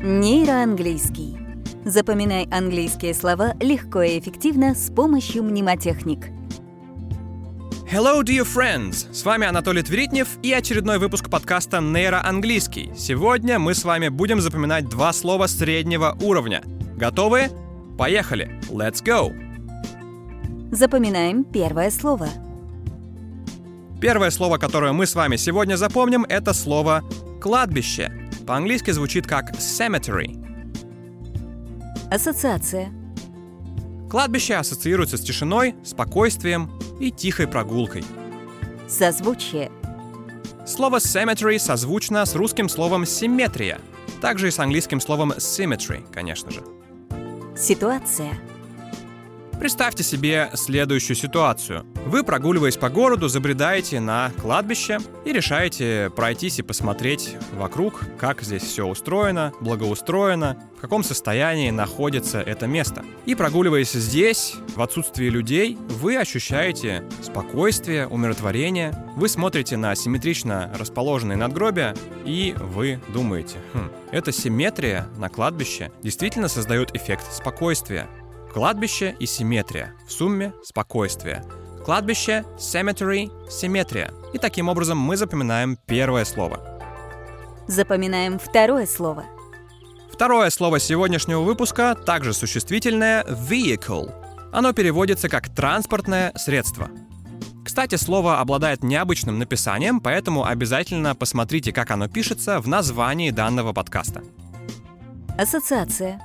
Нейроанглийский. Запоминай английские слова легко и эффективно с помощью мнемотехник. Hello, dear friends! С вами Анатолий Тверитнев и очередной выпуск подкаста «Нейроанглийский». Сегодня мы с вами будем запоминать два слова среднего уровня. Готовы? Поехали! Let's go! Запоминаем первое слово. Первое слово, которое мы с вами сегодня запомним, это слово «кладбище». По-английски звучит как cemetery. Ассоциация. Кладбище ассоциируется с тишиной, спокойствием и тихой прогулкой. Созвучие. Слово cemetery созвучно с русским словом симметрия, также и с английским словом symmetry, конечно же. Ситуация. Представьте себе следующую ситуацию. Вы, прогуливаясь по городу, забредаете на кладбище и решаете пройтись и посмотреть вокруг, как здесь все устроено, благоустроено, в каком состоянии находится это место. И прогуливаясь здесь, в отсутствии людей, вы ощущаете спокойствие, умиротворение, вы смотрите на симметрично расположенные надгробия, и вы думаете, хм, эта симметрия на кладбище действительно создает эффект спокойствия. Кладбище и симметрия. В сумме спокойствие. Кладбище, cemetery, симметрия. И таким образом мы запоминаем первое слово. Запоминаем второе слово. Второе слово сегодняшнего выпуска также существительное vehicle. Оно переводится как транспортное средство. Кстати, слово обладает необычным написанием, поэтому обязательно посмотрите, как оно пишется в названии данного подкаста. Ассоциация.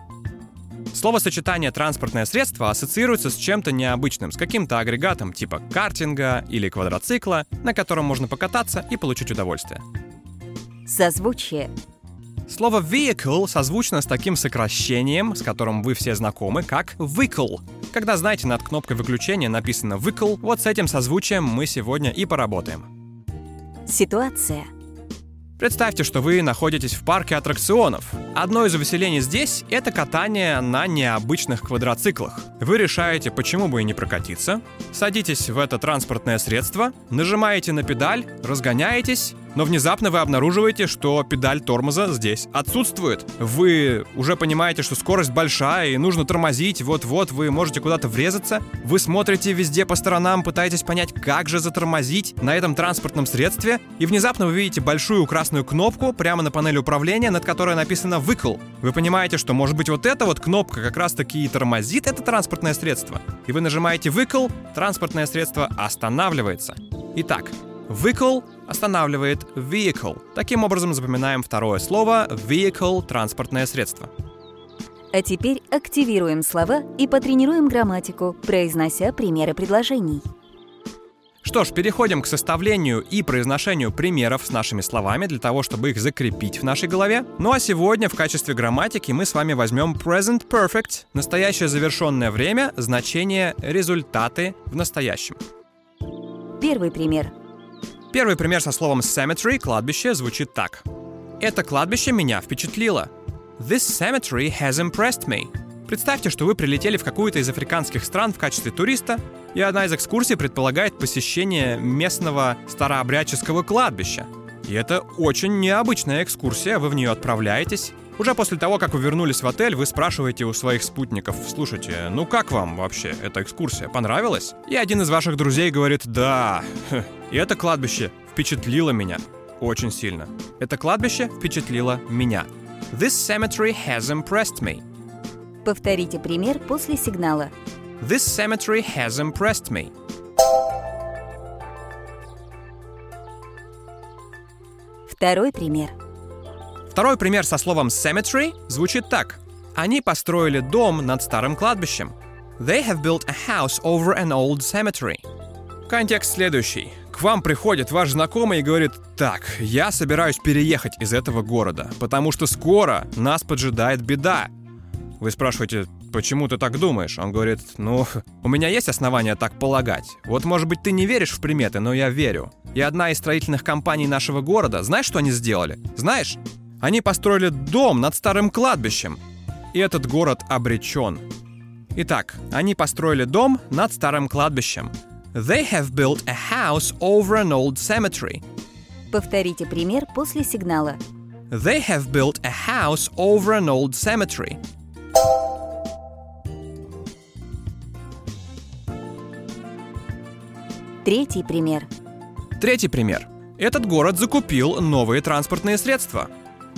Словосочетание «транспортное средство» ассоциируется с чем-то необычным, с каким-то агрегатом типа картинга или квадроцикла, на котором можно покататься и получить удовольствие. Созвучие. Слово vehicle созвучно с таким сокращением, с которым вы все знакомы, как vehicle. Когда, знаете, над кнопкой выключения написано vehicle, вот с этим созвучием мы сегодня и поработаем. Ситуация. Представьте, что вы находитесь в парке аттракционов. Одно из увеселений здесь — это катание на необычных квадроциклах. Вы решаете, почему бы и не прокатиться, садитесь в это транспортное средство, нажимаете на педаль, разгоняетесь, но внезапно вы обнаруживаете, что педаль тормоза здесь отсутствует. Вы уже понимаете, что скорость большая и нужно тормозить, вот-вот вы можете куда-то врезаться. Вы смотрите везде по сторонам, пытаетесь понять, как же затормозить на этом транспортном средстве, и внезапно вы видите большую красную кнопку прямо на панели управления, над которой написано «Выкл». Вы понимаете, что может быть вот эта вот кнопка как раз таки и тормозит это транспортное средство. И вы нажимаете «Выкл», транспортное средство останавливается. Итак, Vehicle останавливает vehicle. Таким образом запоминаем второе слово vehicle – транспортное средство. А теперь активируем слова и потренируем грамматику, произнося примеры предложений. Что ж, переходим к составлению и произношению примеров с нашими словами для того, чтобы их закрепить в нашей голове. Ну а сегодня в качестве грамматики мы с вами возьмем present perfect, настоящее завершенное время, значение результаты в настоящем. Первый пример. Первый пример со словом cemetery, кладбище, звучит так. Это кладбище меня впечатлило. This cemetery has impressed me. Представьте, что вы прилетели в какую-то из африканских стран в качестве туриста, и одна из экскурсий предполагает посещение местного старообрядческого кладбища. И это очень необычная экскурсия, вы в нее отправляетесь. Уже после того, как вы вернулись в отель, вы спрашиваете у своих спутников, слушайте, ну как вам вообще эта экскурсия, понравилась? И один из ваших друзей говорит, да, и это кладбище впечатлило меня очень сильно. Это кладбище впечатлило меня. This cemetery has impressed me. Повторите пример после сигнала. This cemetery has impressed me. Второй пример. Второй пример со словом cemetery звучит так. Они построили дом над старым кладбищем. They have built a house over an old cemetery. Контекст следующий. К вам приходит ваш знакомый и говорит, так, я собираюсь переехать из этого города, потому что скоро нас поджидает беда. Вы спрашиваете, почему ты так думаешь? Он говорит, ну, у меня есть основания так полагать. Вот, может быть, ты не веришь в приметы, но я верю. И одна из строительных компаний нашего города, знаешь, что они сделали? Знаешь? Они построили дом над старым кладбищем. И этот город обречен. Итак, они построили дом над старым кладбищем. They have built a house over an old cemetery. Повторите пример после сигнала. They have built a house over an old cemetery. Третий пример. Третий пример. Этот город закупил новые транспортные средства.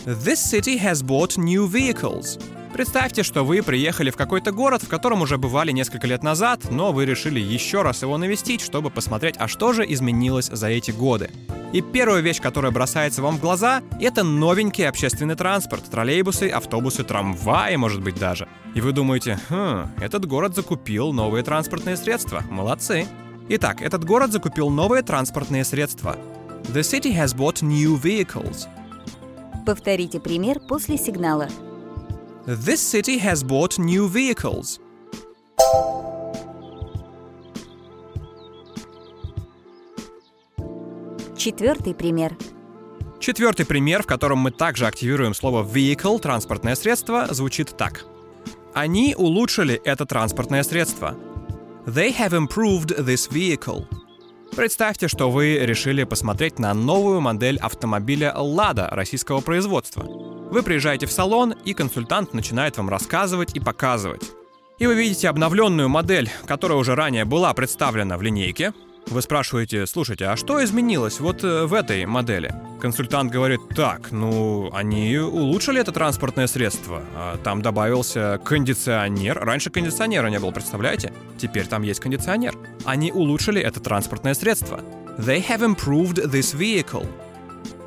This city has bought new vehicles. Представьте, что вы приехали в какой-то город, в котором уже бывали несколько лет назад, но вы решили еще раз его навестить, чтобы посмотреть, а что же изменилось за эти годы. И первая вещь, которая бросается вам в глаза, это новенький общественный транспорт, троллейбусы, автобусы, трамваи, может быть даже. И вы думаете, хм, этот город закупил новые транспортные средства, молодцы. Итак, этот город закупил новые транспортные средства. The city has bought new vehicles. Повторите пример после сигнала. This city has bought new vehicles. Четвертый пример. Четвертый пример, в котором мы также активируем слово vehicle, транспортное средство, звучит так. Они улучшили это транспортное средство. They have improved this vehicle. Представьте, что вы решили посмотреть на новую модель автомобиля Lada российского производства. Вы приезжаете в салон, и консультант начинает вам рассказывать и показывать. И вы видите обновленную модель, которая уже ранее была представлена в линейке, вы спрашиваете, слушайте, а что изменилось вот э, в этой модели? Консультант говорит, так, ну, они улучшили это транспортное средство. А там добавился кондиционер. Раньше кондиционера не было, представляете? Теперь там есть кондиционер. Они улучшили это транспортное средство. They have improved this vehicle.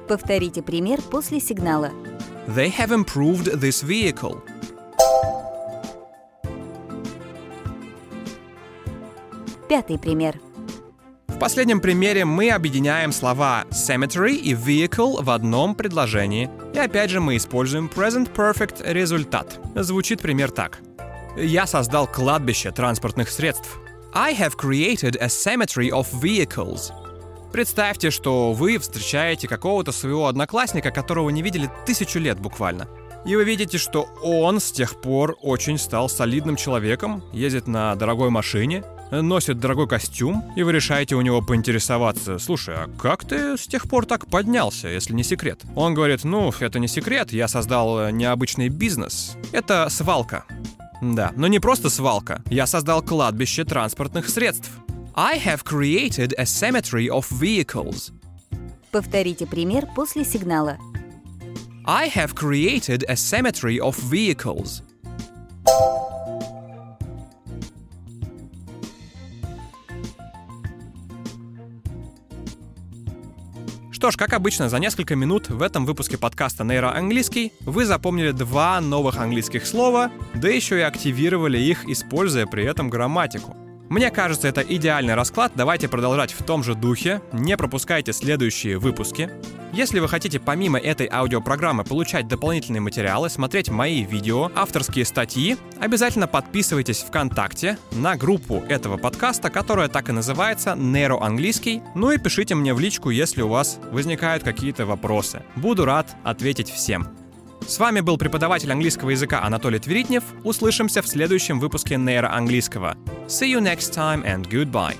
Повторите пример после сигнала. They have improved this vehicle. Пятый пример. В последнем примере мы объединяем слова cemetery и vehicle в одном предложении. И опять же мы используем present perfect результат. Звучит пример так. Я создал кладбище транспортных средств. I have created a cemetery of vehicles. Представьте, что вы встречаете какого-то своего одноклассника, которого не видели тысячу лет буквально. И вы видите, что он с тех пор очень стал солидным человеком, ездит на дорогой машине, носит дорогой костюм, и вы решаете у него поинтересоваться, слушай, а как ты с тех пор так поднялся, если не секрет? Он говорит, ну, это не секрет, я создал необычный бизнес. Это свалка. Да, но не просто свалка. Я создал кладбище транспортных средств. I have created a cemetery of vehicles. Повторите пример после сигнала. I have created a cemetery of vehicles. Что ж, как обычно, за несколько минут в этом выпуске подкаста «Нейроанглийский» вы запомнили два новых английских слова, да еще и активировали их, используя при этом грамматику. Мне кажется, это идеальный расклад. Давайте продолжать в том же духе. Не пропускайте следующие выпуски. Если вы хотите помимо этой аудиопрограммы получать дополнительные материалы, смотреть мои видео, авторские статьи, обязательно подписывайтесь ВКонтакте на группу этого подкаста, которая так и называется «Нейроанглийский». Ну и пишите мне в личку, если у вас возникают какие-то вопросы. Буду рад ответить всем. С вами был преподаватель английского языка Анатолий Тверитнев. Услышимся в следующем выпуске нейроанглийского. See you next time and goodbye.